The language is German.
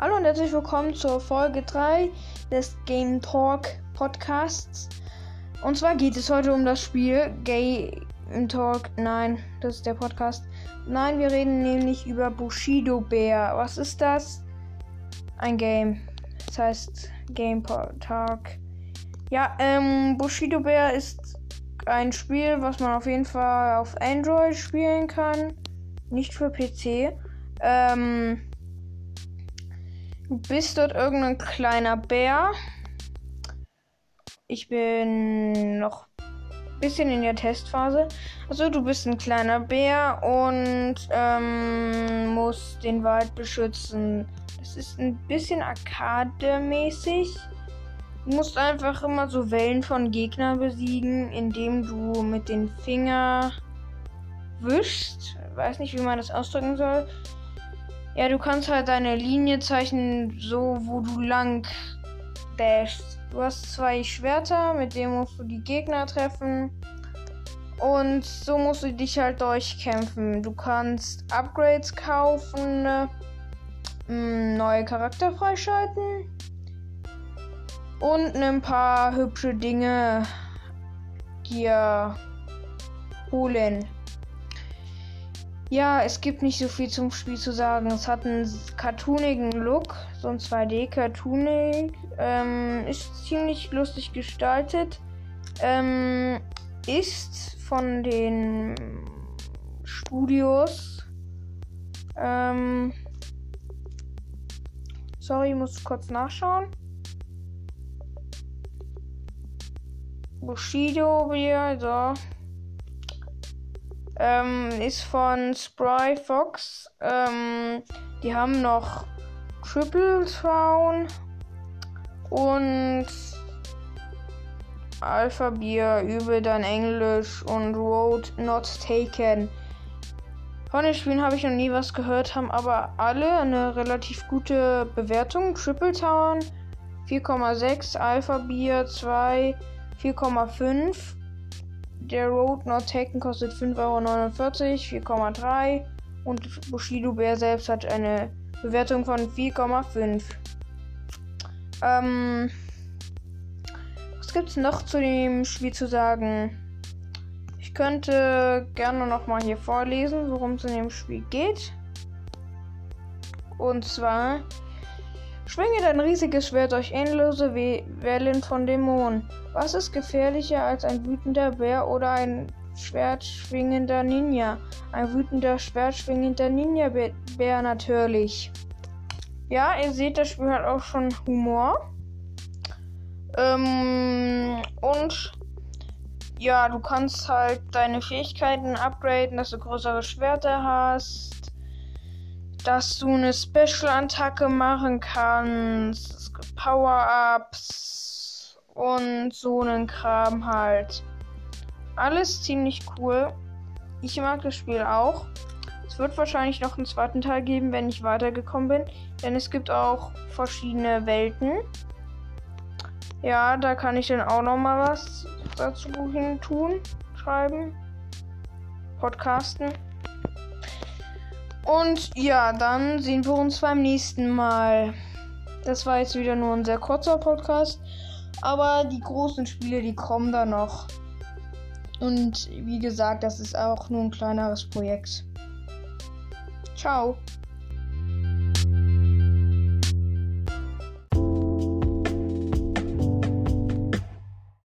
Hallo und herzlich willkommen zur Folge 3 des Game Talk Podcasts. Und zwar geht es heute um das Spiel Game Talk. Nein, das ist der Podcast. Nein, wir reden nämlich über Bushido Bear. Was ist das? Ein Game. Das heißt Game Talk. Ja, ähm, Bushido Bear ist ein Spiel, was man auf jeden Fall auf Android spielen kann. Nicht für PC. Ähm, bist dort irgendein kleiner Bär. Ich bin noch ein bisschen in der Testphase. Also du bist ein kleiner Bär und ähm, musst den Wald beschützen. Das ist ein bisschen arcade-mäßig. Du musst einfach immer so Wellen von Gegnern besiegen, indem du mit den Finger wischst. Weiß nicht, wie man das ausdrücken soll. Ja, du kannst halt deine Linie zeichnen, so wo du lang dashst. Du hast zwei Schwerter, mit denen musst du die Gegner treffen. Und so musst du dich halt durchkämpfen. Du kannst Upgrades kaufen, mm, neue Charakter freischalten und ein paar hübsche Dinge dir holen. Ja, es gibt nicht so viel zum Spiel zu sagen. Es hat einen cartoonigen Look, so ein 2D-Cartoonig. Ähm, ist ziemlich lustig gestaltet. Ähm, ist von den Studios. Ähm, sorry, ich muss kurz nachschauen. Bushido wieder, so ähm, ist von Spry Fox. Ähm, die haben noch Triple Town und Alpha Bier, übe dein Englisch und Road Not Taken. Von den Spielen habe ich noch nie was gehört, haben aber alle eine relativ gute Bewertung. Triple Town 4,6, Alpha Bier 2, 4,5. Der Road Not Taken kostet 5,49 Euro, 4,3. Und Bushido Bär selbst hat eine Bewertung von 4,5. Ähm, was gibt es noch zu dem Spiel zu sagen? Ich könnte gerne nochmal hier vorlesen, worum es in dem Spiel geht. Und zwar Schwinge dein riesiges Schwert durch endlose We Wellen von Dämonen. Was ist gefährlicher als ein wütender Bär oder ein schwertschwingender Ninja? Ein wütender, schwertschwingender Ninja-Bär natürlich. Ja, ihr seht, das Spiel hat auch schon Humor. Ähm, und ja, du kannst halt deine Fähigkeiten upgraden, dass du größere Schwerter hast dass du eine Special-Attacke machen kannst, Power-Ups und so einen Kram halt. Alles ziemlich cool. Ich mag das Spiel auch. Es wird wahrscheinlich noch einen zweiten Teil geben, wenn ich weitergekommen bin, denn es gibt auch verschiedene Welten. Ja, da kann ich dann auch noch mal was dazu hin tun, schreiben, podcasten. Und ja, dann sehen wir uns beim nächsten Mal. Das war jetzt wieder nur ein sehr kurzer Podcast. Aber die großen Spiele, die kommen da noch. Und wie gesagt, das ist auch nur ein kleineres Projekt. Ciao.